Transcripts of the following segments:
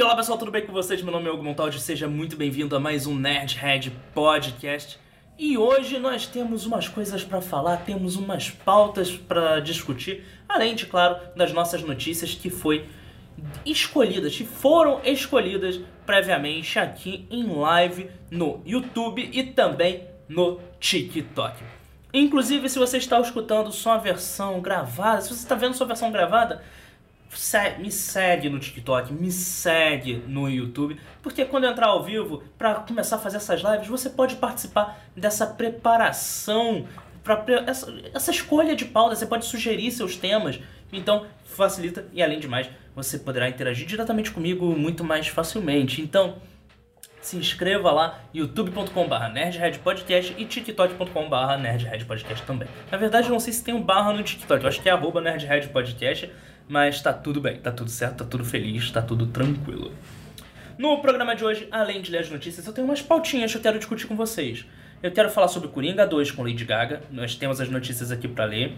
Olá pessoal, tudo bem com vocês? Meu nome é Hugo Montaldi, seja muito bem-vindo a mais um Nerdhead Podcast. E hoje nós temos umas coisas para falar, temos umas pautas para discutir, além de, claro, das nossas notícias que foi escolhidas, que foram escolhidas previamente aqui em live no YouTube e também no TikTok. Inclusive, se você está escutando só a versão gravada, se você está vendo sua versão gravada, me segue no TikTok, me segue no YouTube, porque quando eu entrar ao vivo, para começar a fazer essas lives, você pode participar dessa preparação, pra, essa, essa escolha de pauta, você pode sugerir seus temas, então facilita e além de mais, você poderá interagir diretamente comigo muito mais facilmente. Então, se inscreva lá, youtube.com.br nerdheadpodcast e tiktok.com.br nerdheadpodcast também. Na verdade, eu não sei se tem um barra no TikTok, eu acho que é arroba nerdheadpodcast, mas tá tudo bem, tá tudo certo, tá tudo feliz, tá tudo tranquilo. No programa de hoje, além de ler as notícias, eu tenho umas pautinhas que eu quero discutir com vocês. Eu quero falar sobre Coringa 2 com Lady Gaga, nós temos as notícias aqui para ler.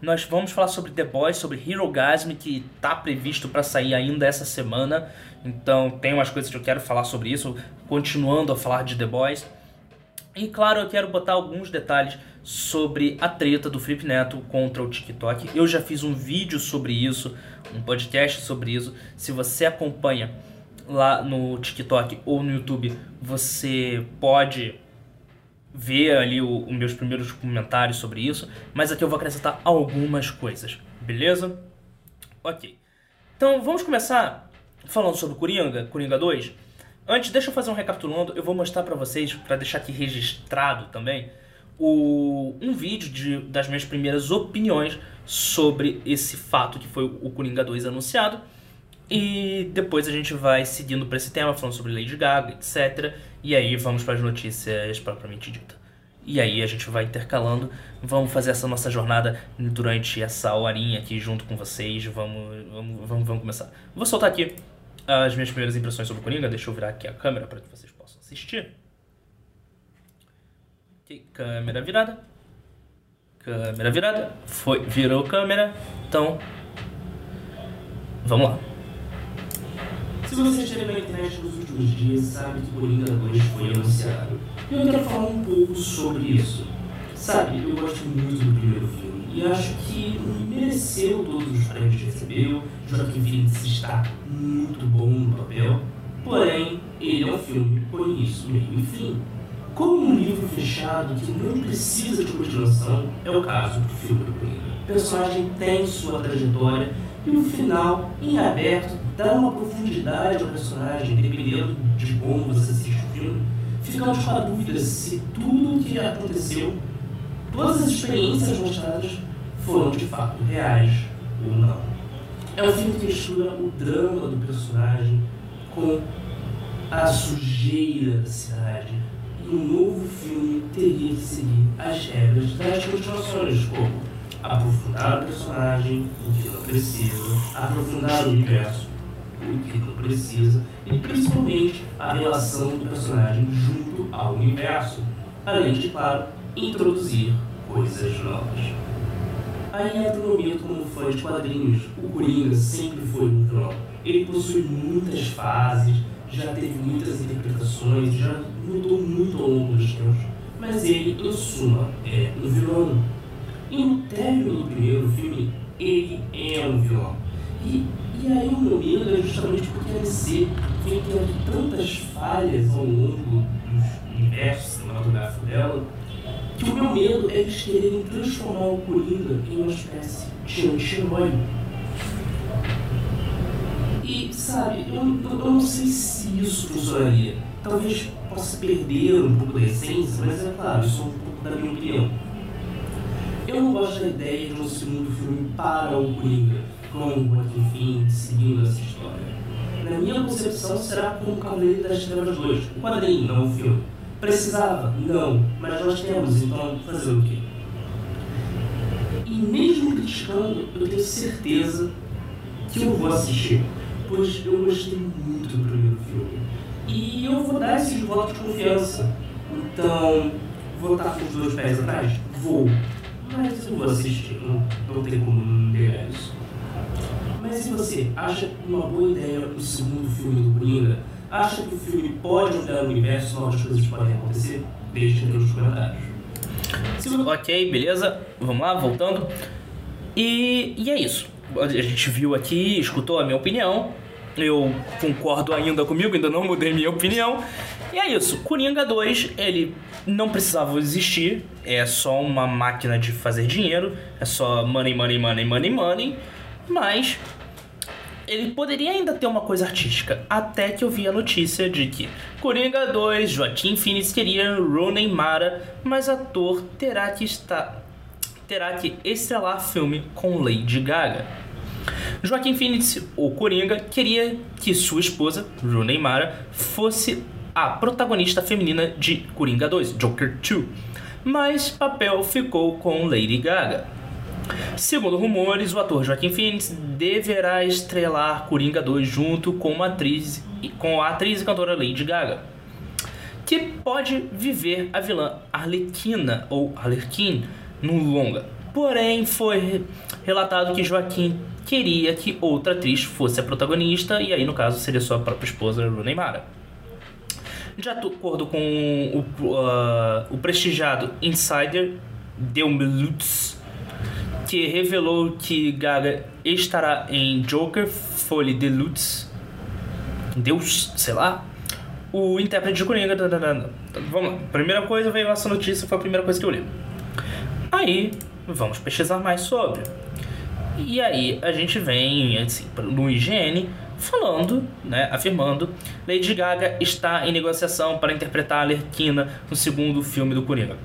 Nós vamos falar sobre The Boys, sobre Hero Gasm, que tá previsto para sair ainda essa semana. Então tem umas coisas que eu quero falar sobre isso, continuando a falar de The Boys. E claro, eu quero botar alguns detalhes sobre a treta do Felipe Neto contra o TikTok. Eu já fiz um vídeo sobre isso, um podcast sobre isso. Se você acompanha lá no TikTok ou no YouTube, você pode ver ali os meus primeiros comentários sobre isso, mas aqui eu vou acrescentar algumas coisas, beleza? Ok. Então vamos começar falando sobre Coringa, Coringa 2. Antes, deixa eu fazer um recapitulando, eu vou mostrar para vocês, para deixar aqui registrado também, o, um vídeo de, das minhas primeiras opiniões sobre esse fato que foi o Coringa 2 anunciado. E depois a gente vai seguindo para esse tema, falando sobre Lady Gaga, etc. E aí vamos para as notícias propriamente dita. E aí a gente vai intercalando, vamos fazer essa nossa jornada durante essa horinha aqui junto com vocês. Vamos, vamos, vamos, vamos começar. Vou soltar aqui as minhas primeiras impressões sobre o Coringa. Deixa eu virar aqui a câmera para que vocês possam assistir. Câmera virada. Câmera virada. Foi, virou câmera. Então, vamos lá. Se você esteve na internet nos últimos dias, sabe que Coringa 2 foi anunciado. E eu quero falar um pouco sobre isso. Sabe, eu gosto muito do primeiro filme e acho que mereceu todos os prêmios que recebeu. Joaquim Phoenix está muito bom no papel, porém, ele é um filme com início, meio e fim. Como um livro fechado que não precisa de continuação, é o caso do filme do Coringa. O personagem tem sua trajetória e o final, em aberto, dá uma profundidade ao personagem, dependendo de como você assiste o filme. Ficamos com a dúvida se tudo o que aconteceu, todas as experiências mostradas, foram de fato reais ou não. É um filme que mistura o drama do personagem com a sujeira da cidade um novo filme teria que seguir as regras das continuações, como aprofundar o personagem, o que não precisa, aprofundar o universo, o que não precisa, e principalmente a relação do personagem junto ao universo, além de, claro, introduzir coisas novas. Aí entra momento como fã de quadrinhos, o Coringa sempre foi um vilão. Ele possui muitas fases, já teve muitas interpretações, já mudou muito ao longo dos tempos, mas ele, em suma, é um vilão. E no término do primeiro filme, ele é um vilão. E, e aí o medo é justamente porque a DC vem tendo tantas falhas ao longo do universo cinematográfico dela, que o meu medo é eles quererem transformar o Coringa em uma espécie de anti-herói e, sabe, eu, eu, não sei se isso funcionaria. Talvez possa perder um pouco da essência, mas é claro, isso é um pouco da minha opinião. Eu não gosto da ideia de um segundo filme para o Coringa, com o Phoenix seguindo essa história. Na minha concepção, será como o Cavaleiro das Trevas 2, o quadrinho, não o filme. Precisava? Não, mas nós temos, então fazer o quê? E mesmo criticando, eu tenho certeza que eu vou assistir pois eu gostei muito do primeiro filme. E eu vou dar esse voto de confiança. Então, vou estar com os dois pés atrás? Vou. Mas eu vou assistir, não, não tem como negar isso. Mas se você acha uma boa ideia o segundo filme do Coringa, acha que o filme pode mudar o universo, novas coisas podem acontecer, deixe nos comentários. Ok, beleza. Vamos lá, voltando. E, e é isso. A gente viu aqui, escutou a minha opinião. Eu concordo ainda comigo, ainda não mudei minha opinião. E é isso. Coringa 2, ele não precisava existir. É só uma máquina de fazer dinheiro. É só money, money, money, money, money. Mas ele poderia ainda ter uma coisa artística, até que eu vi a notícia de que Coringa 2, Joaquim Phoenix queria Rooney Mara, mas ator terá que estar terá que estrelar filme com Lady Gaga. Joaquim Phoenix, o Coringa, queria que sua esposa, Rooney Mara, fosse a protagonista feminina de Coringa 2, Joker 2, mas papel ficou com Lady Gaga. Segundo rumores, o ator Joaquim Phoenix deverá estrelar Coringa 2 junto com atriz, com a atriz e cantora Lady Gaga, que pode viver a vilã Arlequina ou Arlequin no longa. Porém, foi relatado que Joaquim queria que outra atriz fosse a protagonista, e aí, no caso, seria sua própria esposa, Rooney Mara. De acordo com o, uh, o prestigiado Insider Delmelutz, que revelou que Gaga estará em Joker Folie Lutz, Deus, sei lá, o intérprete de Coringa. Vamos lá. Primeira coisa veio essa notícia, foi a primeira coisa que eu li. Aí, vamos pesquisar mais sobre. E aí a gente vem assim, no IGN falando, né, afirmando, Lady Gaga está em negociação para interpretar a Alerquina no segundo filme do Coringa.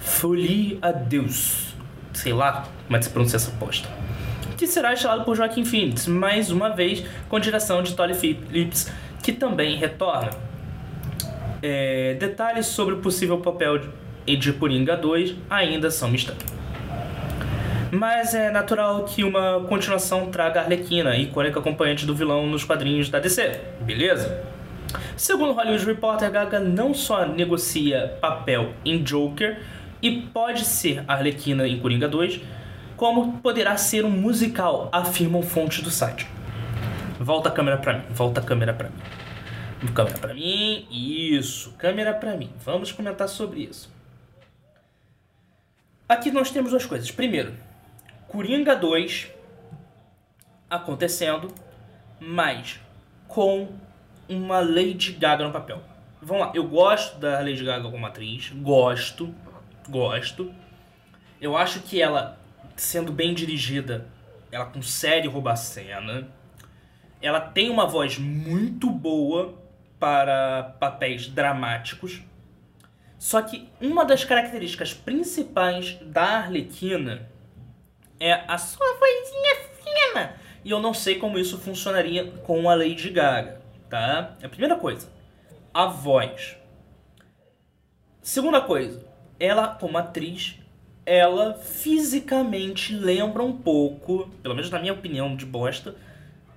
Folie a Deus. Sei lá como é que se pronuncia essa posta. Que será estrelado por Joaquim Phoenix, mais uma vez com direção de Todd Phillips, que também retorna. É, detalhes sobre o possível papel de Coringa 2 ainda são mistério mas é natural que uma continuação traga Arlequina, icônica acompanhante do vilão nos quadrinhos da DC, beleza? Segundo Hollywood Reporter, Gaga não só negocia papel em Joker e pode ser Arlequina em Coringa 2, como poderá ser um musical, afirmam fontes do site. Volta a câmera pra mim, volta a câmera pra mim. Câmera pra mim, isso, câmera pra mim. Vamos comentar sobre isso. Aqui nós temos duas coisas. Primeiro, Coringa 2 acontecendo, mas com uma Lady Gaga no papel. Vamos lá, eu gosto da Lady Gaga como atriz, gosto, gosto. Eu acho que ela, sendo bem dirigida, ela consegue roubar a cena. Ela tem uma voz muito boa para papéis dramáticos. Só que uma das características principais da Arlequina é a sua vozinha fina. E eu não sei como isso funcionaria com a Lady Gaga, tá? É a primeira coisa, a voz. Segunda coisa, ela como atriz, ela fisicamente lembra um pouco, pelo menos na minha opinião de bosta,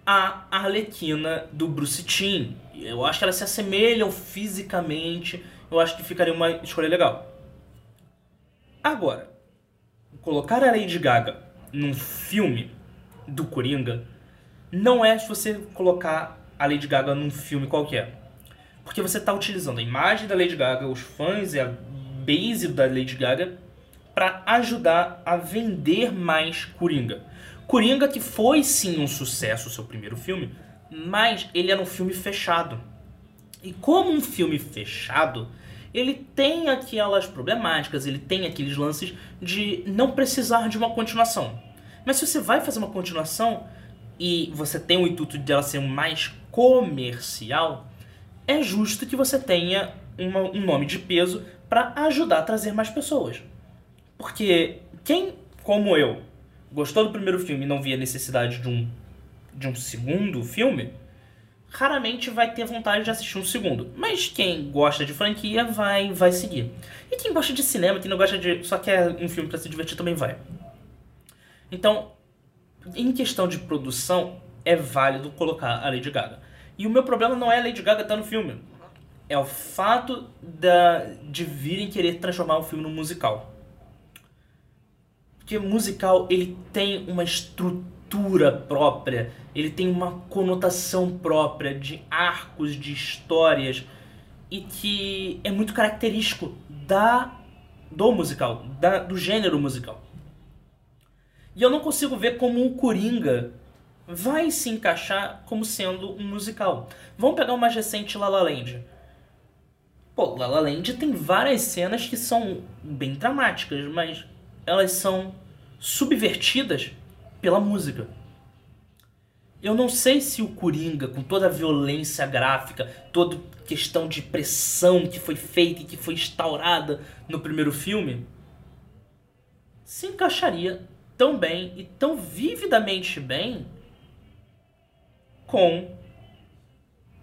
a Arlequina do Bruce Timm. Eu acho que elas se assemelham fisicamente, eu acho que ficaria uma escolha legal. Agora, colocar a Lady Gaga num filme do Coringa não é se você colocar a Lady Gaga num filme qualquer. Porque você está utilizando a imagem da Lady Gaga, os fãs e a base da Lady Gaga para ajudar a vender mais Coringa. Coringa que foi sim um sucesso, seu primeiro filme, mas ele era um filme fechado. E como um filme fechado, ele tem aquelas problemáticas, ele tem aqueles lances de não precisar de uma continuação. Mas se você vai fazer uma continuação e você tem o intuito de ela ser mais comercial, é justo que você tenha uma, um nome de peso para ajudar a trazer mais pessoas. Porque quem, como eu, gostou do primeiro filme e não via necessidade de um, de um segundo filme, raramente vai ter vontade de assistir um segundo. Mas quem gosta de franquia vai vai seguir. E quem gosta de cinema, quem não gosta de só quer um filme para se divertir também vai. Então, em questão de produção, é válido colocar a Lady Gaga. E o meu problema não é a Lady Gaga estar no filme. É o fato da, de virem querer transformar o filme num musical. Porque musical, ele tem uma estrutura estrutura própria, ele tem uma conotação própria de arcos, de histórias e que é muito característico da do musical, da, do gênero musical. E eu não consigo ver como o Coringa vai se encaixar como sendo um musical. Vamos pegar o mais recente La La Land. Pô, La La Land tem várias cenas que são bem dramáticas, mas elas são subvertidas pela música. Eu não sei se o Coringa, com toda a violência gráfica, toda questão de pressão que foi feita e que foi instaurada no primeiro filme, se encaixaria tão bem e tão vividamente bem com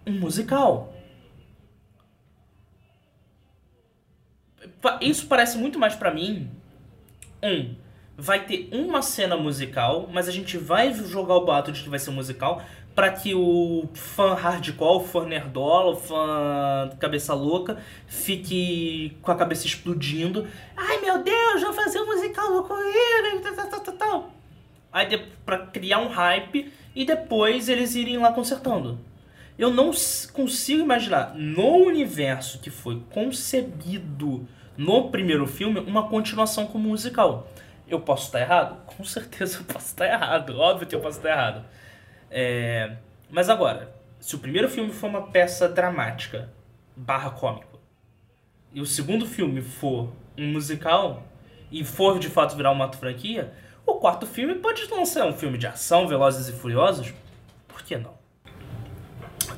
um musical. Isso parece muito mais para mim um vai ter uma cena musical, mas a gente vai jogar o boato de que vai ser musical para que o fã hardcore, o fã nerdola, o fã cabeça louca fique com a cabeça explodindo. Ai meu Deus, vou fazer um musical com tal, tal, tal. Aí para criar um hype e depois eles irem lá consertando. Eu não consigo imaginar no universo que foi concebido no primeiro filme uma continuação como musical. Eu posso estar errado? Com certeza eu posso estar errado. Óbvio que eu posso estar errado. É... Mas agora, se o primeiro filme for uma peça dramática barra cômico e o segundo filme for um musical e for de fato virar uma franquia, o quarto filme pode lançar um filme de ação, Velozes e Furiosos. Por que não?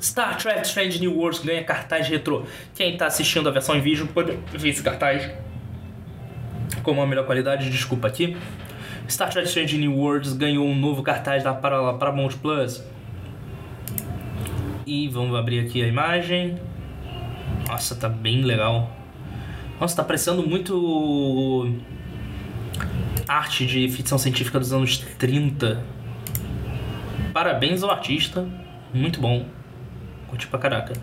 Star Trek Strange New Worlds ganha cartaz retrô. Quem está assistindo a versão em vídeo pode ver esse cartaz com uma melhor qualidade, desculpa aqui. Star Trek Strange New Worlds ganhou um novo cartaz da Paramount Plus. E vamos abrir aqui a imagem. Nossa, tá bem legal. Nossa, tá parecendo muito arte de ficção científica dos anos 30. Parabéns ao artista, muito bom. Curti pra caraca.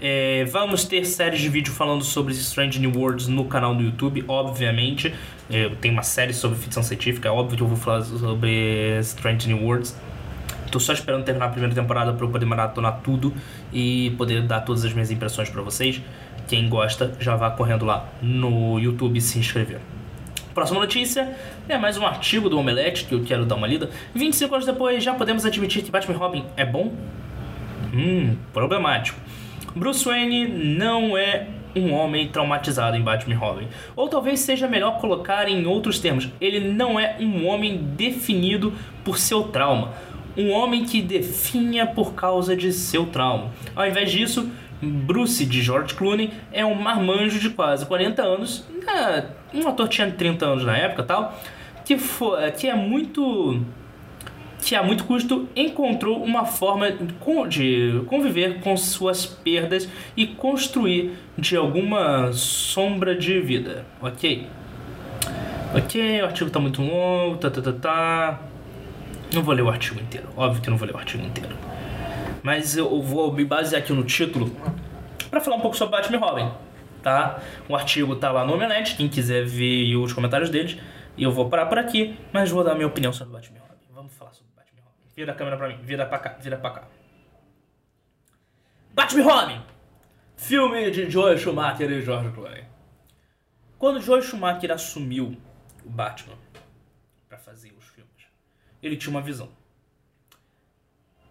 É, vamos ter séries de vídeo falando sobre Strange New Worlds no canal do YouTube, obviamente. É, tenho uma série sobre ficção científica, é óbvio que eu vou falar sobre Strange New Worlds. Tô só esperando terminar a primeira temporada para eu poder maratonar tudo e poder dar todas as minhas impressões para vocês. Quem gosta, já vá correndo lá no YouTube se inscrever. Próxima notícia é mais um artigo do Omelete que eu quero dar uma lida. 25 anos depois, já podemos admitir que Batman Robin é bom? Hum, problemático. Bruce Wayne não é um homem traumatizado em Batman Robin. Ou talvez seja melhor colocar em outros termos, ele não é um homem definido por seu trauma. Um homem que definha por causa de seu trauma. Ao invés disso, Bruce de George Clooney é um marmanjo de quase 40 anos, né, um ator tinha 30 anos na época tal, que, foi, que é muito que a muito custo encontrou uma forma de conviver com suas perdas e construir de alguma sombra de vida, ok? Ok, o artigo está muito longo, tá, tá, tá, tá. Não vou ler o artigo inteiro, óbvio que não vou ler o artigo inteiro. Mas eu vou me basear aqui no título para falar um pouco sobre Batman Robin, tá? O artigo tá lá no Omelete, quem quiser ver os comentários deles. E eu vou parar por aqui, mas vou dar minha opinião sobre Batman Robin. Vamos falar sobre Vira a câmera pra mim. Vira pra cá. Vira pra cá. Batman Robin! Filme de Joel Schumacher e George Clooney. Quando Joel Schumacher assumiu o Batman para fazer os filmes, ele tinha uma visão.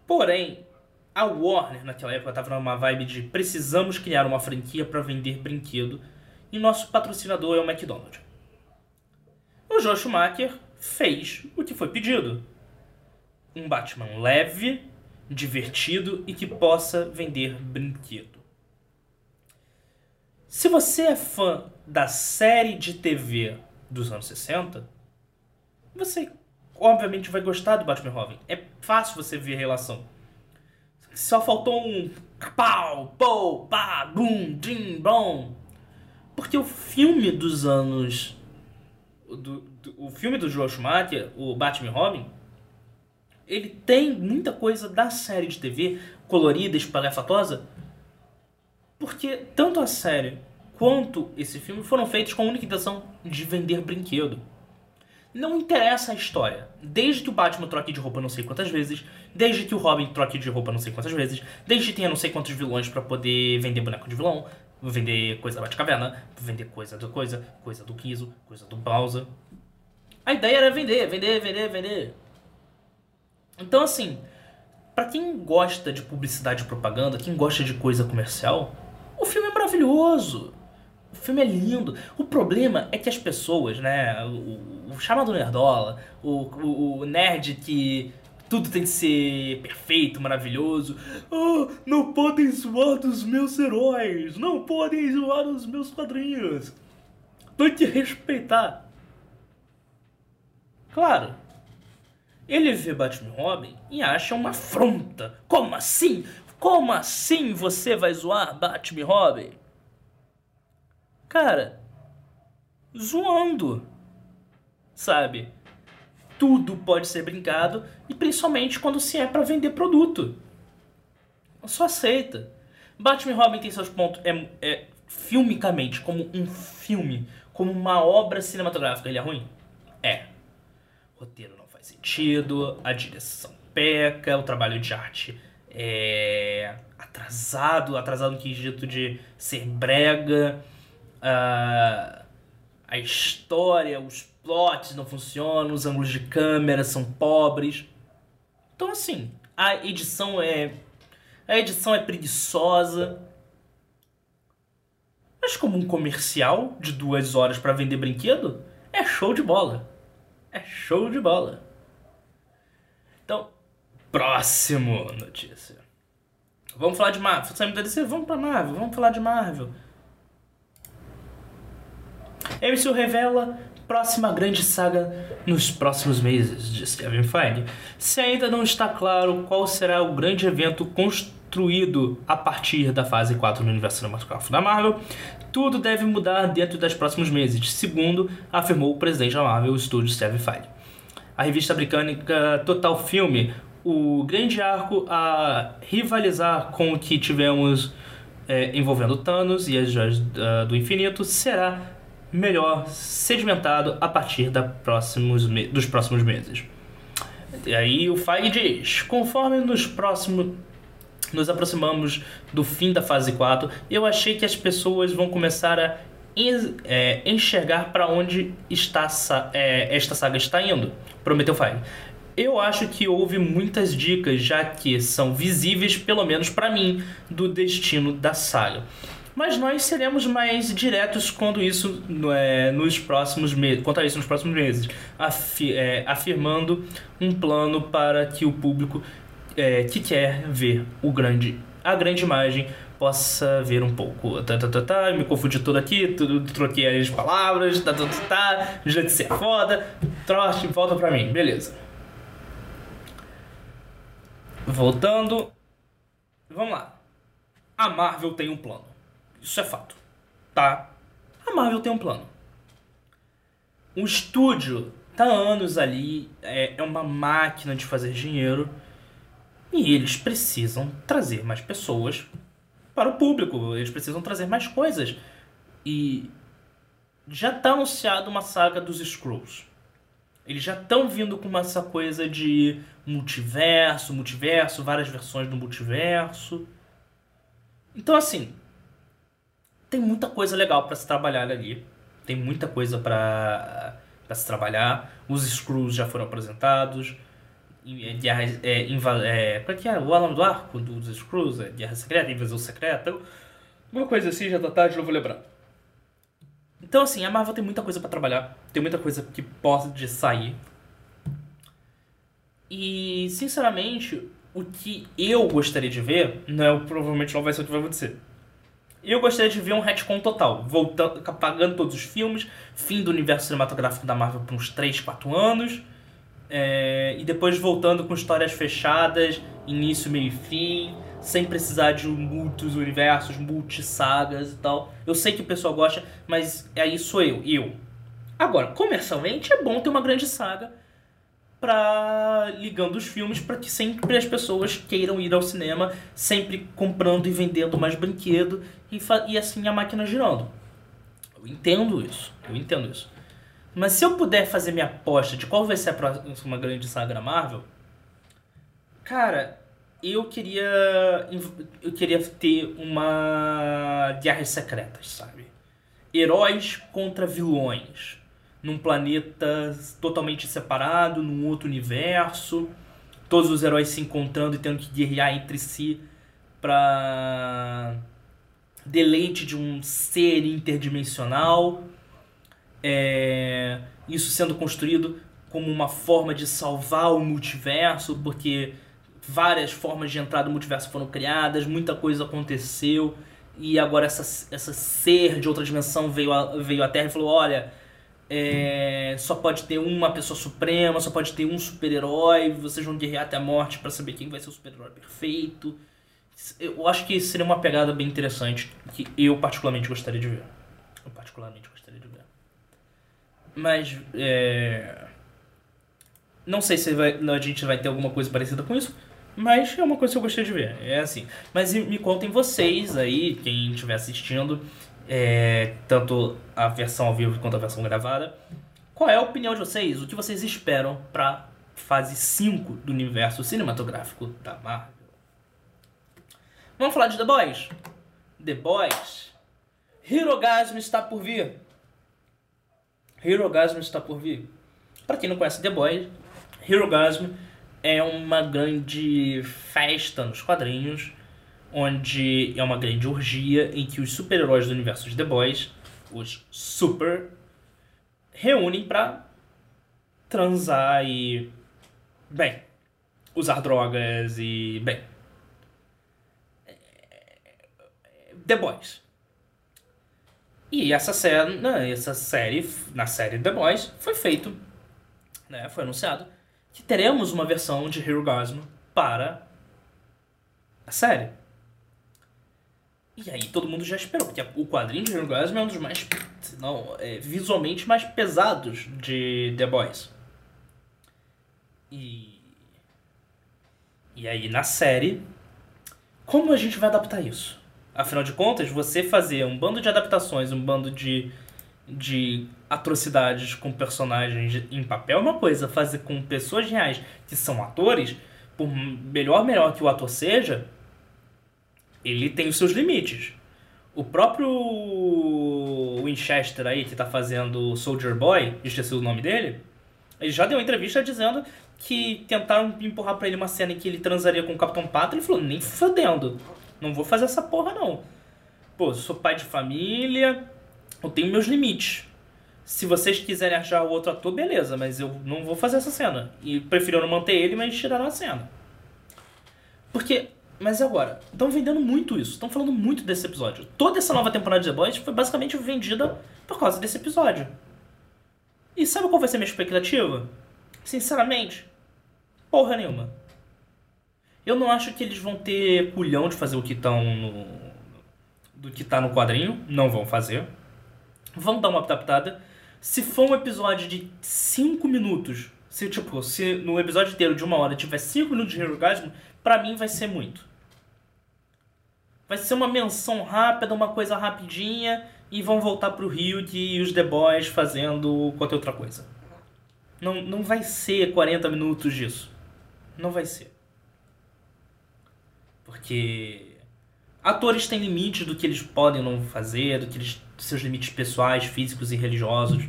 Porém, a Warner naquela época estava numa vibe de precisamos criar uma franquia para vender brinquedo e nosso patrocinador é o McDonald's. O Joel Schumacher fez o que foi pedido um Batman leve, divertido e que possa vender brinquedo. Se você é fã da série de TV dos anos 60, você obviamente vai gostar do Batman Robin. É fácil você ver a relação. Só faltou um pau, pou, pá, bum, dim, bom. Porque o filme dos anos. Do, do, o filme do Joel Schumacher, o Batman Robin, ele tem muita coisa da série de TV, colorida, espalhafatosa, porque tanto a série quanto esse filme foram feitos com a única intenção de vender brinquedo. Não interessa a história. Desde que o Batman troque de roupa não sei quantas vezes, desde que o Robin troque de roupa não sei quantas vezes, desde que tenha não sei quantos vilões para poder vender boneco de vilão, vender coisa da Batcaverna, vender coisa do coisa, coisa do Kizo, coisa do Bowser. A ideia era vender, vender, vender, vender. Então assim, para quem gosta de publicidade e propaganda, quem gosta de coisa comercial, o filme é maravilhoso. O filme é lindo. O problema é que as pessoas, né? O, o chamado nerdola, o, o, o, nerd que tudo tem que ser perfeito, maravilhoso. Oh, não podem zoar dos meus heróis. Não podem zoar dos meus quadrinhos. Tem que respeitar. Claro. Ele vê Batman Robin e acha uma afronta. Como assim? Como assim você vai zoar Batman Robin? Cara, zoando. Sabe? Tudo pode ser brincado e principalmente quando se é para vender produto. Só aceita. Batman Robin tem seus pontos. É, é filmicamente, como um filme, como uma obra cinematográfica, ele é ruim? É. O roteiro não faz sentido, a direção peca, o trabalho de arte é atrasado, atrasado no quesito de ser brega a, a história, os plots não funcionam, os ângulos de câmera são pobres. Então assim, a edição é a edição é preguiçosa. Mas como um comercial de duas horas para vender brinquedo, é show de bola. É show de bola. Então, próximo notícia. Vamos falar de Marvel. Saímos da DC, vamos pra Marvel. Vamos falar de Marvel. MCU revela próxima grande saga nos próximos meses, disse Kevin Feige. Se ainda não está claro qual será o grande evento construído a partir da fase 4 no universo cinematográfico da Marvel, tudo deve mudar dentro dos próximos meses, segundo afirmou o presidente da Marvel Studios, Kevin Feige. A revista britânica Total Film, o grande arco a rivalizar com o que tivemos é, envolvendo Thanos e as joias uh, do infinito, será melhor sedimentado a partir próximos dos próximos meses. E aí o Feige diz: conforme nos próximos nos aproximamos do fim da fase 4, eu achei que as pessoas vão começar a é, enxergar para onde está é, esta saga está indo, prometeu Feige. Eu acho que houve muitas dicas, já que são visíveis, pelo menos para mim, do destino da saga mas nós seremos mais diretos quando isso é, nos próximos meses, quanto a isso nos próximos meses, afi é, afirmando um plano para que o público é, que quer ver o grande, a grande imagem possa ver um pouco. Tá, tá, tá, tá, me confundi tudo aqui, tudo, troquei as palavras, tá, tá, tá, tá, já disse é foda, trote, volta pra mim, beleza. Voltando, vamos lá. A Marvel tem um plano. Isso é fato. Tá? A Marvel tem um plano. O estúdio tá anos ali, é, é uma máquina de fazer dinheiro. E eles precisam trazer mais pessoas para o público. Eles precisam trazer mais coisas. E já tá anunciado uma saga dos Scrolls. Eles já estão vindo com essa coisa de multiverso, multiverso, várias versões do multiverso. Então, assim, tem muita coisa legal para se trabalhar ali. Tem muita coisa para se trabalhar. Os Screws já foram apresentados. É, guerra, é, é, é que é? O nome do arco dos Screws? É Guerra Secreta, Invasão Secreta. Uma coisa assim, já tá tarde, não vou lembrar. Então, assim, a Marvel tem muita coisa para trabalhar. Tem muita coisa que pode sair. E, sinceramente, o que eu gostaria de ver, não é, provavelmente não vai ser o que vai acontecer. Eu gostaria de ver um retcon total, voltando, apagando todos os filmes, fim do universo cinematográfico da Marvel por uns 3, 4 anos, é, e depois voltando com histórias fechadas, início, meio e fim, sem precisar de muitos universos, multi-sagas e tal. Eu sei que o pessoal gosta, mas aí sou eu, eu. Agora, comercialmente é bom ter uma grande saga para ligando os filmes para que sempre as pessoas queiram ir ao cinema, sempre comprando e vendendo mais brinquedo e, e assim a máquina girando. Eu entendo isso, eu entendo isso. Mas se eu puder fazer minha aposta de qual vai ser a próxima grande saga Marvel, cara, eu queria eu queria ter uma guerras secretas, sabe? Heróis contra vilões num planeta totalmente separado, num outro universo, todos os heróis se encontrando e tendo que guerrear entre si para deleite de um ser interdimensional. É, isso sendo construído como uma forma de salvar o multiverso, porque várias formas de entrada do multiverso foram criadas, muita coisa aconteceu, e agora essa, essa ser de outra dimensão veio, veio à Terra e falou: olha, é, só pode ter uma pessoa suprema, só pode ter um super-herói, vocês vão guerrear até a morte para saber quem vai ser o super-herói perfeito. Eu acho que seria uma pegada bem interessante que eu particularmente gostaria de ver. Eu particularmente gostaria de ver. Mas é... não sei se vai, a gente vai ter alguma coisa parecida com isso. Mas é uma coisa que eu gostaria de ver. É assim. Mas me contem vocês aí, quem estiver assistindo, é, tanto a versão ao vivo quanto a versão gravada. Qual é a opinião de vocês? O que vocês esperam para fase 5 do universo cinematográfico da Marvel? Vamos falar de The Boys? The Boys. Hirogasmo está por vir. Hirogasmo está por vir. Para quem não conhece The Boys, Hirogasmo é uma grande festa nos quadrinhos, onde é uma grande orgia em que os super-heróis do universo de The Boys, os Super, reúnem para transar e, bem, usar drogas e, bem, The Boys. E essa série, essa série, na série The Boys, foi feito, né, foi anunciado que teremos uma versão de Hero Gasmo para a série. E aí todo mundo já esperou, porque o quadrinho de Hero Gasmo é um dos mais, não, é, visualmente mais pesados de The Boys. E e aí na série, como a gente vai adaptar isso? Afinal de contas, você fazer um bando de adaptações, um bando de de atrocidades com personagens em papel é uma coisa, fazer com pessoas reais que são atores, por melhor melhor que o ator seja, ele tem os seus limites. O próprio Winchester aí, que tá fazendo Soldier Boy, esqueci o nome dele, ele já deu uma entrevista dizendo que tentaram empurrar para ele uma cena em que ele transaria com o Capitão e ele falou, nem fodendo, não vou fazer essa porra não. Pô, sou pai de família, eu tenho meus limites. Se vocês quiserem achar o outro ator, beleza, mas eu não vou fazer essa cena. E preferiram manter ele, mas tiraram a cena. Porque. Mas agora? Estão vendendo muito isso. Estão falando muito desse episódio. Toda essa nova temporada de The Boys foi basicamente vendida por causa desse episódio. E sabe qual vai ser a minha expectativa? Sinceramente, porra nenhuma. Eu não acho que eles vão ter culhão de fazer o que estão no. do que tá no quadrinho. Não vão fazer. Vamos dar uma adaptada. Se for um episódio de 5 minutos, se tipo, se no episódio inteiro de uma hora tiver 5 minutos de orgasmo, pra mim vai ser muito. Vai ser uma menção rápida, uma coisa rapidinha, e vão voltar pro Rio e os The Boys fazendo qualquer outra coisa. Não, não vai ser 40 minutos disso. Não vai ser. Porque atores têm limites do que eles podem não fazer, do que eles seus limites pessoais, físicos e religiosos.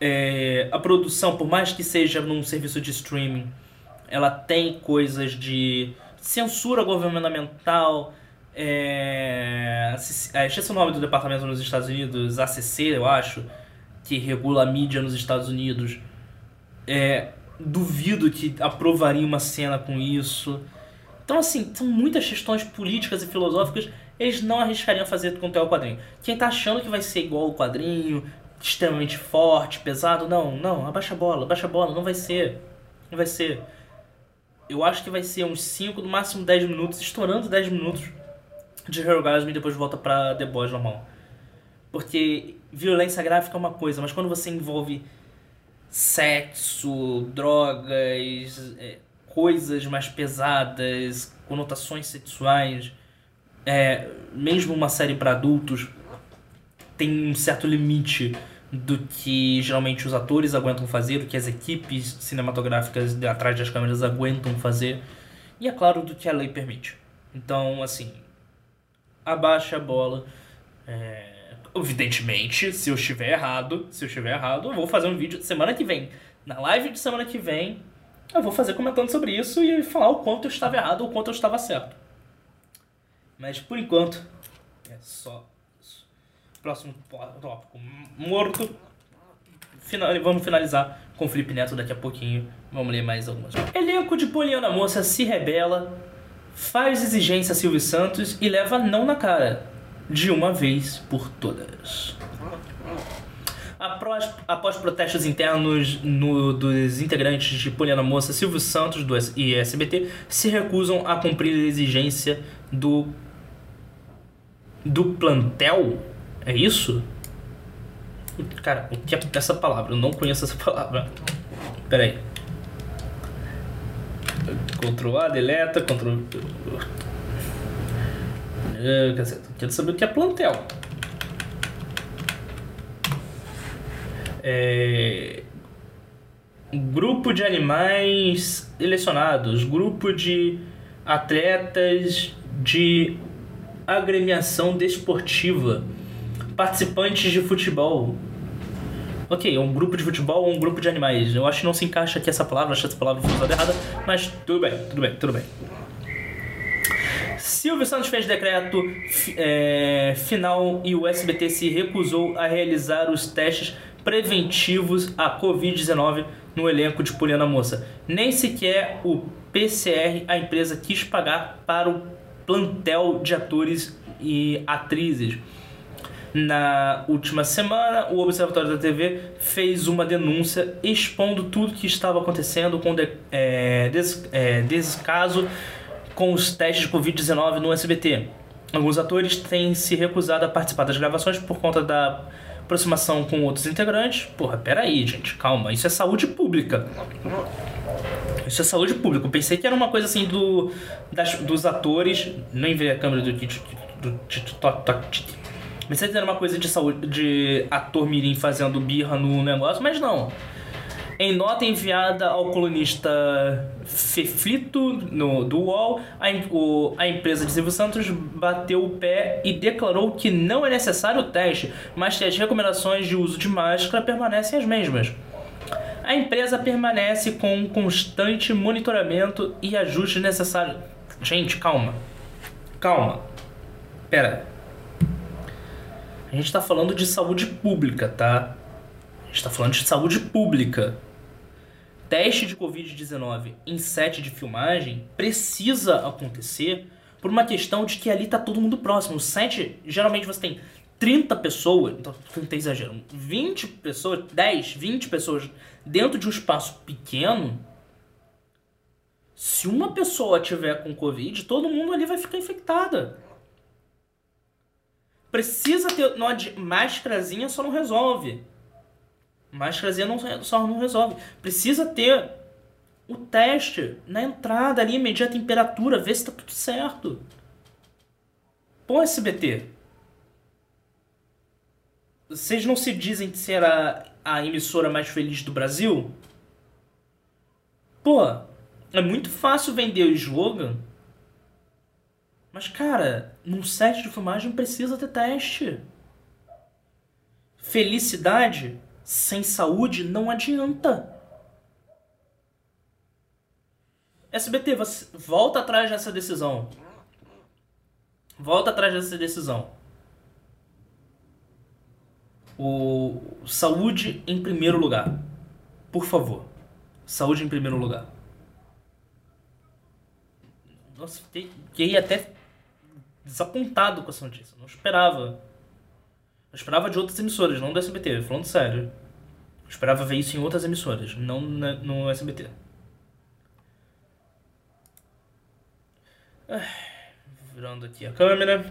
É, a produção, por mais que seja num serviço de streaming, ela tem coisas de censura governamental. É, é, o nome do departamento nos Estados Unidos, ACC, eu acho, que regula a mídia nos Estados Unidos. É, duvido que aprovaria uma cena com isso. Então, assim, são muitas questões políticas e filosóficas eles não arriscariam fazer com o quadrinho. Quem tá achando que vai ser igual o quadrinho, extremamente forte, pesado, não, não, abaixa a bola, abaixa a bola, não vai ser. Não vai ser. Eu acho que vai ser uns 5, no máximo 10 minutos, estourando 10 minutos de Hellgasm e depois volta pra The Boys normal. Porque violência gráfica é uma coisa, mas quando você envolve sexo, drogas, é, coisas mais pesadas, conotações sexuais é, mesmo uma série para adultos tem um certo limite do que geralmente os atores aguentam fazer, do que as equipes cinematográficas atrás das câmeras aguentam fazer, e é claro, do que a lei permite. Então, assim, abaixa a bola. É, evidentemente, se eu estiver errado, se eu estiver errado, eu vou fazer um vídeo semana que vem. Na live de semana que vem, eu vou fazer comentando sobre isso e falar o quanto eu estava errado ou o quanto eu estava certo. Mas por enquanto, é só. Próximo tópico: morto. Final, vamos finalizar com o Felipe Neto daqui a pouquinho. Vamos ler mais algumas. Elenco de Poliana Moça se rebela, faz exigência a Silvio Santos e leva não na cara. De uma vez por todas. Após, após protestos internos no, dos integrantes de Poliana Moça, Silvio Santos do, e SBT se recusam a cumprir a exigência do do plantel? É isso? Cara, o que é essa palavra? Eu não conheço essa palavra. Pera aí. Ctrl A, deleta, Ctrl. Quero saber o que é plantel. É... Grupo de animais selecionados, grupo de atletas de agremiação desportiva, participantes de futebol. Ok, é um grupo de futebol ou um grupo de animais. Eu acho que não se encaixa aqui essa palavra, acho essa palavra foi usada errada, mas tudo bem, tudo bem, tudo bem. Silvio Santos fez decreto é, final e o SBT se recusou a realizar os testes preventivos à Covid-19 no elenco de Poliana Moça. Nem sequer o PCR a empresa quis pagar para o plantel de atores e atrizes. Na última semana, o Observatório da TV fez uma denúncia expondo tudo que estava acontecendo com de, é, des, é, descaso com os testes de Covid-19 no SBT. Alguns atores têm se recusado a participar das gravações por conta da aproximação com outros integrantes. Porra, peraí, gente, calma, isso é saúde pública. Isso é saúde pública. Eu pensei que era uma coisa assim do, das, dos atores. Nem ver a câmera do TikTok. Pensei que era uma coisa de saúde, de ator mirim fazendo birra no negócio, mas não. Em nota enviada ao colunista Feflito no, do UOL, a, o, a empresa de Silvio Santos bateu o pé e declarou que não é necessário o teste, mas que as recomendações de uso de máscara permanecem as mesmas a empresa permanece com um constante monitoramento e ajuste necessário. Gente, calma. Calma. Pera. A gente está falando de saúde pública, tá? A gente está falando de saúde pública. Teste de Covid-19 em set de filmagem precisa acontecer por uma questão de que ali tá todo mundo próximo. O set, geralmente você tem 30 pessoas, então 30 exagero, 20 pessoas, 10, 20 pessoas dentro de um espaço pequeno, se uma pessoa tiver com Covid, todo mundo ali vai ficar infectada. Precisa ter. Não, máscarazinha só não resolve. Máscarazinha não, só não resolve. Precisa ter o teste na entrada ali, medir a temperatura, ver se tá tudo certo. Pô, SBT, vocês não se dizem ser a, a emissora mais feliz do Brasil? Pô, é muito fácil vender o slogan. Mas, cara, num set de filmagem precisa ter teste. Felicidade sem saúde não adianta. SBT, você volta atrás dessa decisão. Volta atrás dessa decisão o saúde em primeiro lugar. Por favor. Saúde em primeiro lugar. Nossa, fiquei até desapontado com essa notícia. Não esperava. Eu esperava de outras emissoras, não do SBT, falando sério. Eu esperava ver isso em outras emissoras, não no SBT. Virando aqui a câmera.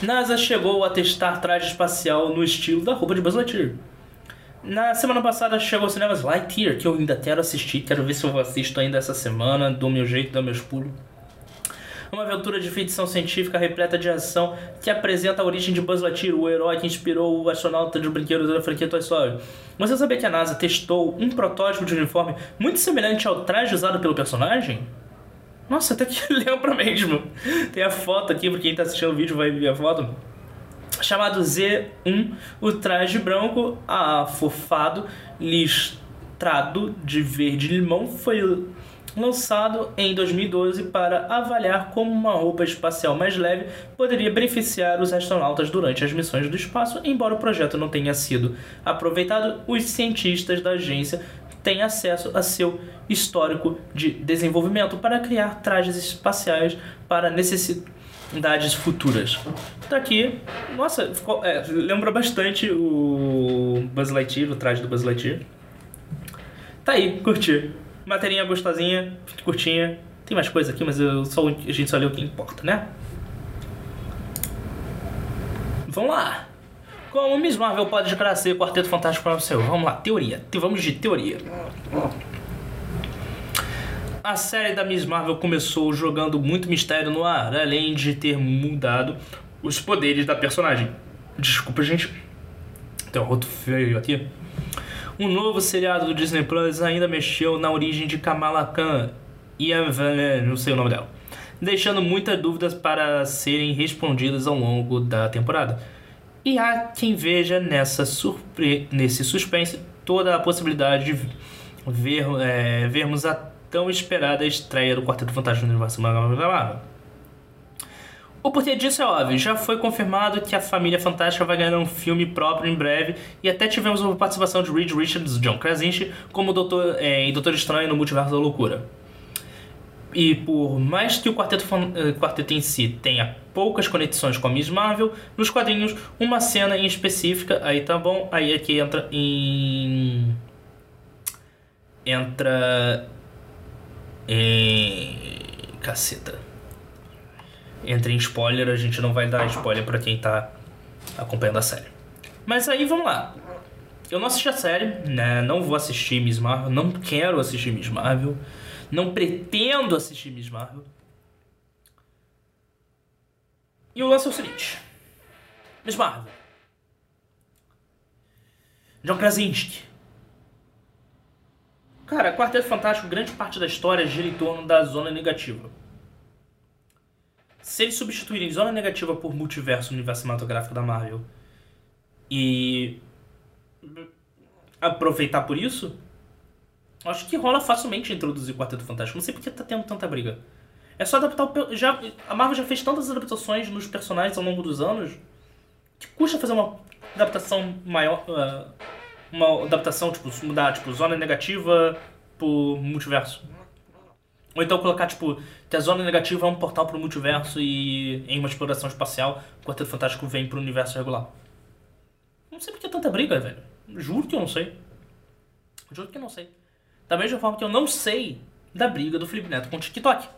NASA chegou a testar traje espacial no estilo da roupa de Buzz Lightyear. Na semana passada chegou aos cinemas Lightyear, que eu ainda quero assistir, quero ver se eu assisto ainda essa semana, dou meu jeito, dou meus pulos. uma aventura de ficção científica repleta de ação que apresenta a origem de Buzz Lightyear, o herói que inspirou o astronauta de brinquedos da franquia Toy Story. Você sabia que a NASA testou um protótipo de uniforme muito semelhante ao traje usado pelo personagem? Nossa, até que lembra mesmo. Tem a foto aqui, pra quem tá assistindo o vídeo vai ver a foto. Chamado Z1, o traje branco afofado, listrado de verde-limão, foi lançado em 2012 para avaliar como uma roupa espacial mais leve poderia beneficiar os astronautas durante as missões do espaço. Embora o projeto não tenha sido aproveitado, os cientistas da agência têm acesso a seu histórico de desenvolvimento para criar trajes espaciais para necessidades futuras. Daqui, nossa, ficou, é, lembra bastante o Buzz Lightyear, o traje do Buzz Lightyear. Tá aí, curti. Materinha gostosinha, curtinha. Tem mais coisa aqui, mas eu só, a gente só lê o que importa, né? Vamos lá! Como Miss Marvel pode o Quarteto Fantástico para o seu? Vamos lá, teoria. Vamos de teoria. A série da Miss Marvel começou jogando muito mistério no ar, além de ter mudado os poderes da personagem. Desculpa, gente. Tem um roto feio aqui. Um novo seriado do Disney Plus ainda mexeu na origem de Kamala Khan e não sei o nome dela, deixando muitas dúvidas para serem respondidas ao longo da temporada. E há quem veja nessa surpre... nesse suspense toda a possibilidade de ver, é, vermos a tão esperada estreia do Quarteto Fantástico no universo Marvel. O porquê disso é óbvio, já foi confirmado que a Família Fantástica vai ganhar um filme próprio em breve e até tivemos uma participação de Reed Richards e John Krasinski como Doutor, é, em Doutor Estranho no Multiverso da Loucura. E por mais que o quarteto, eh, quarteto em si tenha poucas conexões com a Miss Marvel, nos quadrinhos, uma cena em específica, aí tá bom, aí é entra em. Entra. Em. Caceta. Entra em spoiler, a gente não vai dar spoiler para quem tá acompanhando a série. Mas aí vamos lá. Eu não assisti a série, né? Não vou assistir Miss Marvel, não quero assistir Miss Marvel. Não pretendo assistir Miss Marvel. E o lance é o seguinte: Miss Marvel. John Krasinski. Cara, Quarteto Fantástico, grande parte da história gira em torno da zona negativa. Se eles substituírem zona negativa por multiverso no universo cinematográfico da Marvel e aproveitar por isso, Acho que rola facilmente introduzir o Quarteto Fantástico. Não sei porque tá tendo tanta briga. É só adaptar o. Já, a Marvel já fez tantas adaptações nos personagens ao longo dos anos que custa fazer uma adaptação maior. Uh, uma adaptação, tipo, mudar, tipo, zona negativa por multiverso. Ou então colocar, tipo, que a zona negativa é um portal pro multiverso e em uma exploração espacial o Quarteto Fantástico vem pro universo regular. Não sei porque tanta briga, velho. Juro que eu não sei. Juro que eu não sei. Da mesma forma que eu não sei da briga do Felipe Neto com o TikTok.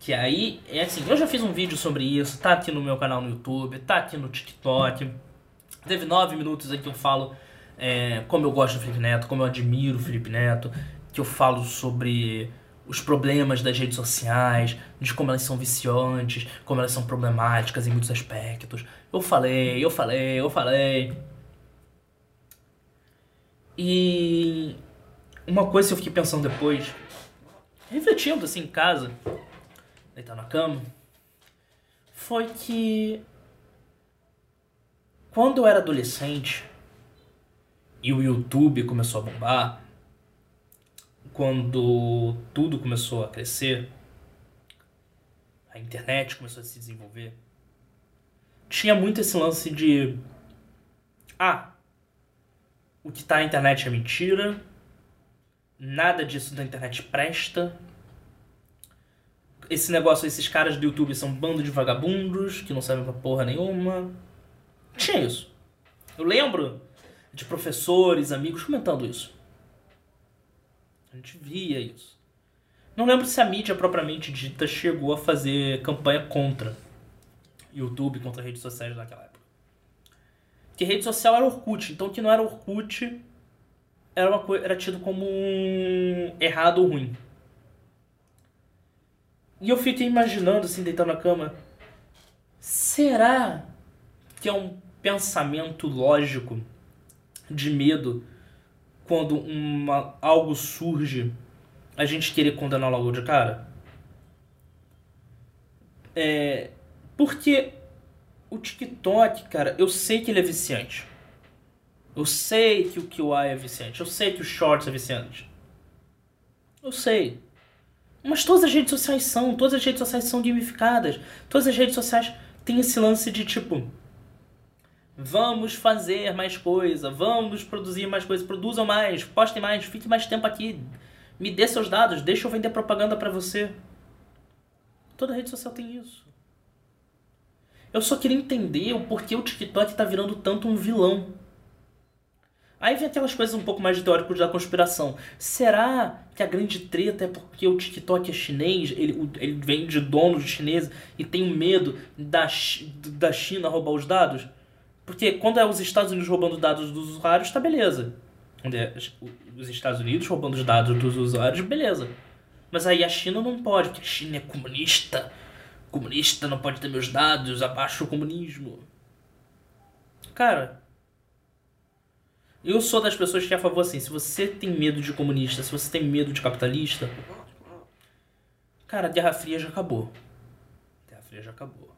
Que aí, é assim, eu já fiz um vídeo sobre isso, tá aqui no meu canal no YouTube, tá aqui no TikTok. Teve nove minutos aqui que eu falo é, como eu gosto do Felipe Neto, como eu admiro o Felipe Neto, que eu falo sobre os problemas das redes sociais, de como elas são viciantes, como elas são problemáticas em muitos aspectos. Eu falei, eu falei, eu falei. E uma coisa que eu fiquei pensando depois, refletindo assim em casa, deitado na cama, foi que quando eu era adolescente e o YouTube começou a bombar, quando tudo começou a crescer, a internet começou a se desenvolver, tinha muito esse lance de ah, o que está na internet é mentira, Nada disso da internet presta. Esse negócio, esses caras do YouTube são um bando de vagabundos que não servem pra porra nenhuma. Tinha isso. Eu lembro de professores, amigos comentando isso. A gente via isso. Não lembro se a mídia propriamente dita chegou a fazer campanha contra YouTube, contra redes sociais naquela época. Que rede social era Orkut, então que não era Orkut era, uma coisa, era tido como um errado ou ruim. E eu fiquei imaginando, assim, deitado na cama. Será que é um pensamento lógico de medo quando uma, algo surge, a gente querer condenar logo de cara? É, porque o TikTok, cara, eu sei que ele é viciante. Eu sei que o QI é viciante. Eu sei que o Shorts é viciante. Eu sei. Mas todas as redes sociais são. Todas as redes sociais são gamificadas. Todas as redes sociais têm esse lance de tipo. Vamos fazer mais coisa. Vamos produzir mais coisa. Produzam mais. Postem mais. Fique mais tempo aqui. Me dê seus dados. Deixa eu vender propaganda para você. Toda rede social tem isso. Eu só queria entender o porquê o TikTok tá virando tanto um vilão. Aí vem aquelas coisas um pouco mais de teóricos da conspiração. Será que a grande treta é porque o TikTok é chinês, ele, ele vem de donos chineses e tem medo da, da China roubar os dados? Porque quando é os Estados Unidos roubando dados dos usuários, tá beleza. Quando é os Estados Unidos roubando os dados dos usuários, beleza. Mas aí a China não pode, porque a China é comunista. Comunista não pode ter meus dados, abaixo o comunismo. Cara, eu sou das pessoas que é a favor assim, se você tem medo de comunista, se você tem medo de capitalista, cara, a Guerra Fria já acabou. A Guerra Fria já acabou.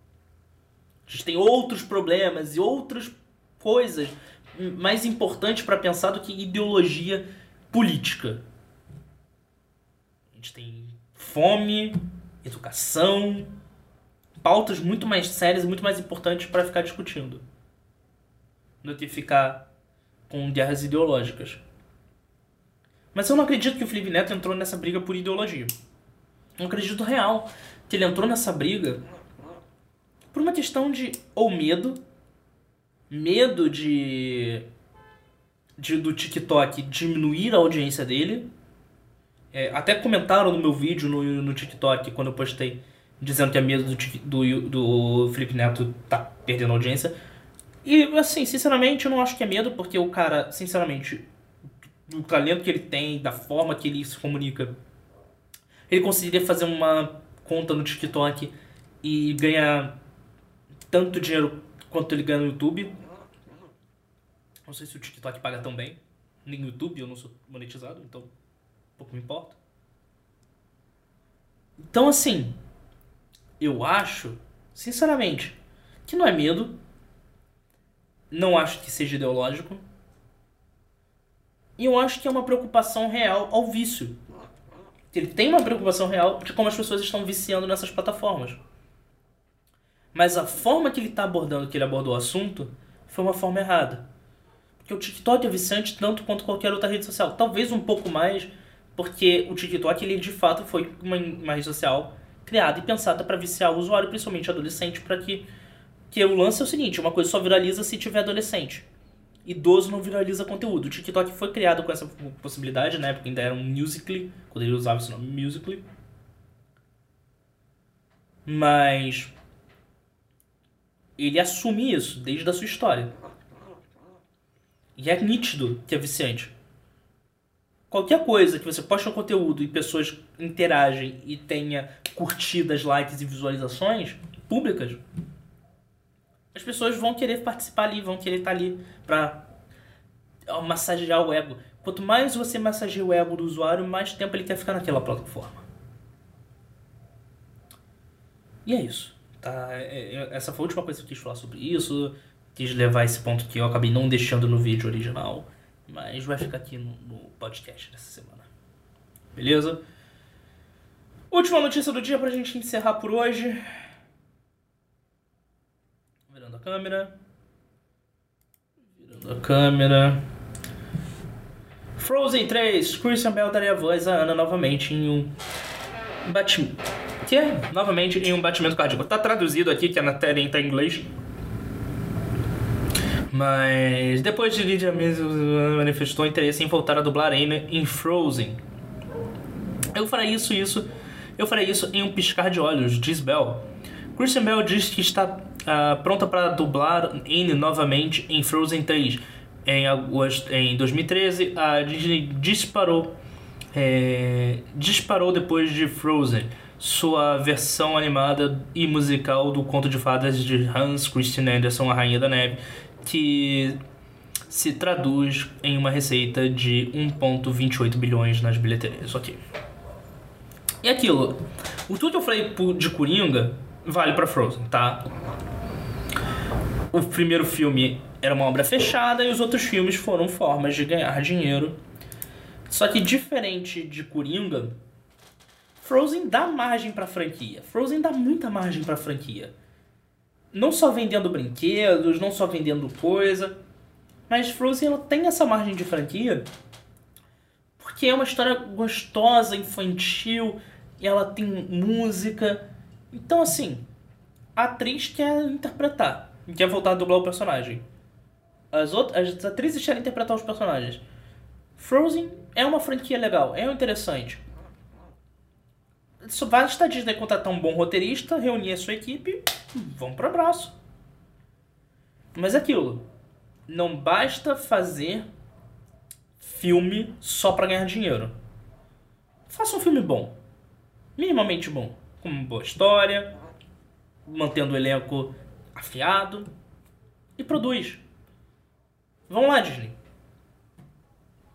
A gente tem outros problemas e outras coisas mais importantes para pensar do que ideologia política. A gente tem fome, educação, pautas muito mais sérias e muito mais importantes para ficar discutindo do que ficar com guerras ideológicas. Mas eu não acredito que o Felipe Neto entrou nessa briga por ideologia. Eu acredito real que ele entrou nessa briga por uma questão de ou medo, medo de, de do TikTok diminuir a audiência dele. É, até comentaram no meu vídeo no, no TikTok quando eu postei dizendo que é medo do, do, do Felipe Neto tá perdendo audiência. E, assim, sinceramente, eu não acho que é medo, porque o cara, sinceramente, o talento que ele tem, da forma que ele se comunica, ele conseguiria fazer uma conta no TikTok e ganhar tanto dinheiro quanto ele ganha no YouTube. Não sei se o TikTok paga tão bem. Nem no YouTube, eu não sou monetizado, então pouco me importa. Então, assim, eu acho, sinceramente, que não é medo, não acho que seja ideológico. E eu acho que é uma preocupação real ao vício. Ele tem uma preocupação real de como as pessoas estão viciando nessas plataformas. Mas a forma que ele está abordando, que ele abordou o assunto, foi uma forma errada. Porque o TikTok é viciante tanto quanto qualquer outra rede social. Talvez um pouco mais, porque o TikTok, ele de fato foi uma, uma rede social criada e pensada para viciar o usuário, principalmente adolescente, para que que o lance é o seguinte, uma coisa só viraliza se tiver adolescente. Idoso não viraliza conteúdo. O TikTok foi criado com essa possibilidade, na época ainda era um Musical.ly, quando ele usava esse nome Musical.ly. Mas ele assume isso desde a sua história. E é nítido que é viciante. Qualquer coisa que você poste um conteúdo e pessoas interagem e tenha curtidas, likes e visualizações públicas, as pessoas vão querer participar ali, vão querer estar ali para massagear o ego. Quanto mais você massageia o ego do usuário, mais tempo ele quer ficar naquela plataforma. E é isso. Tá? É, é, essa foi a última coisa que eu quis falar sobre isso. Quis levar esse ponto que eu acabei não deixando no vídeo original. Mas vai ficar aqui no, podcast dessa semana. Beleza? Última notícia do dia pra gente encerrar por hoje câmera. Virando a câmera. Frozen 3. Christian Bell daria a voz a Ana novamente em um batimento. Novamente em um batimento cardíaco. Tá traduzido aqui, que a matéria tá em inglês. Mas depois de Lydia manifestou interesse em voltar a dublar Anna em Frozen. Eu farei isso, isso. Eu farei isso em um piscar de olhos, diz Bell. Christian Bell diz que está uh, pronta para dublar Anne novamente em Frozen 3. Em, agosto, em 2013, a Disney disparou, é, disparou depois de Frozen. Sua versão animada e musical do conto de fadas de Hans Christian Andersen, A Rainha da Neve, que se traduz em uma receita de 1,28 bilhões nas bilheterias. Ok. E aquilo, o tudo que eu falei de Coringa vale para Frozen, tá? O primeiro filme era uma obra fechada e os outros filmes foram formas de ganhar dinheiro. Só que diferente de Coringa, Frozen dá margem para franquia. Frozen dá muita margem para franquia. Não só vendendo brinquedos, não só vendendo coisa, mas Frozen ela tem essa margem de franquia porque é uma história gostosa, infantil, ela tem música. Então assim, a atriz quer interpretar, quer voltar a dublar o personagem. As outras as atrizes querem interpretar os personagens. Frozen é uma franquia legal, é interessante basta a Disney contratar um bom roteirista, reunir a sua equipe, vão pro abraço. Mas é aquilo, não basta fazer filme só para ganhar dinheiro. Faça um filme bom, minimamente bom, com uma boa história, mantendo o elenco afiado e produz. Vamos lá, Disney.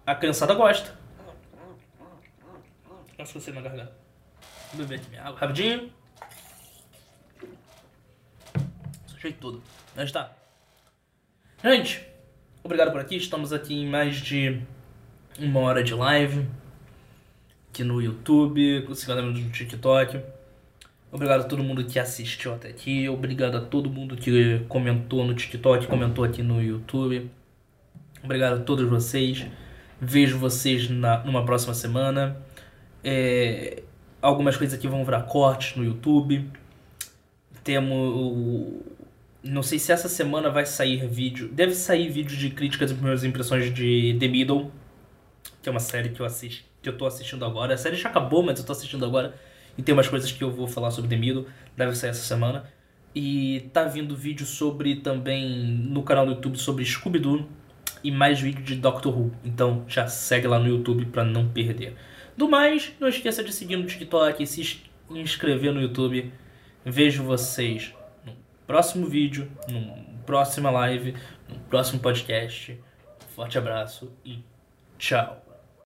A criançada gosta. Que você na garganta. Beber aqui minha água rapidinho. Sujei tudo. Onde tá? Gente, obrigado por aqui. Estamos aqui em mais de uma hora de live. Aqui no YouTube, com 50 minutos no TikTok. Obrigado a todo mundo que assistiu até aqui. Obrigado a todo mundo que comentou no TikTok, comentou aqui no YouTube. Obrigado a todos vocês. Vejo vocês na, numa próxima semana. É, Algumas coisas aqui vão virar cortes no YouTube. Temos. Não sei se essa semana vai sair vídeo. Deve sair vídeo de críticas e primeiras impressões de The Middle, que é uma série que eu assisto, que eu tô assistindo agora. A série já acabou, mas eu tô assistindo agora. E tem umas coisas que eu vou falar sobre The Middle. Deve sair essa semana. E tá vindo vídeo sobre também no canal do YouTube sobre Scooby-Doo e mais vídeo de Doctor Who. Então já segue lá no YouTube para não perder. Do mais, não esqueça de seguir no TikTok e se inscrever no YouTube. Vejo vocês no próximo vídeo, no próxima live, no próximo podcast. Forte abraço e tchau.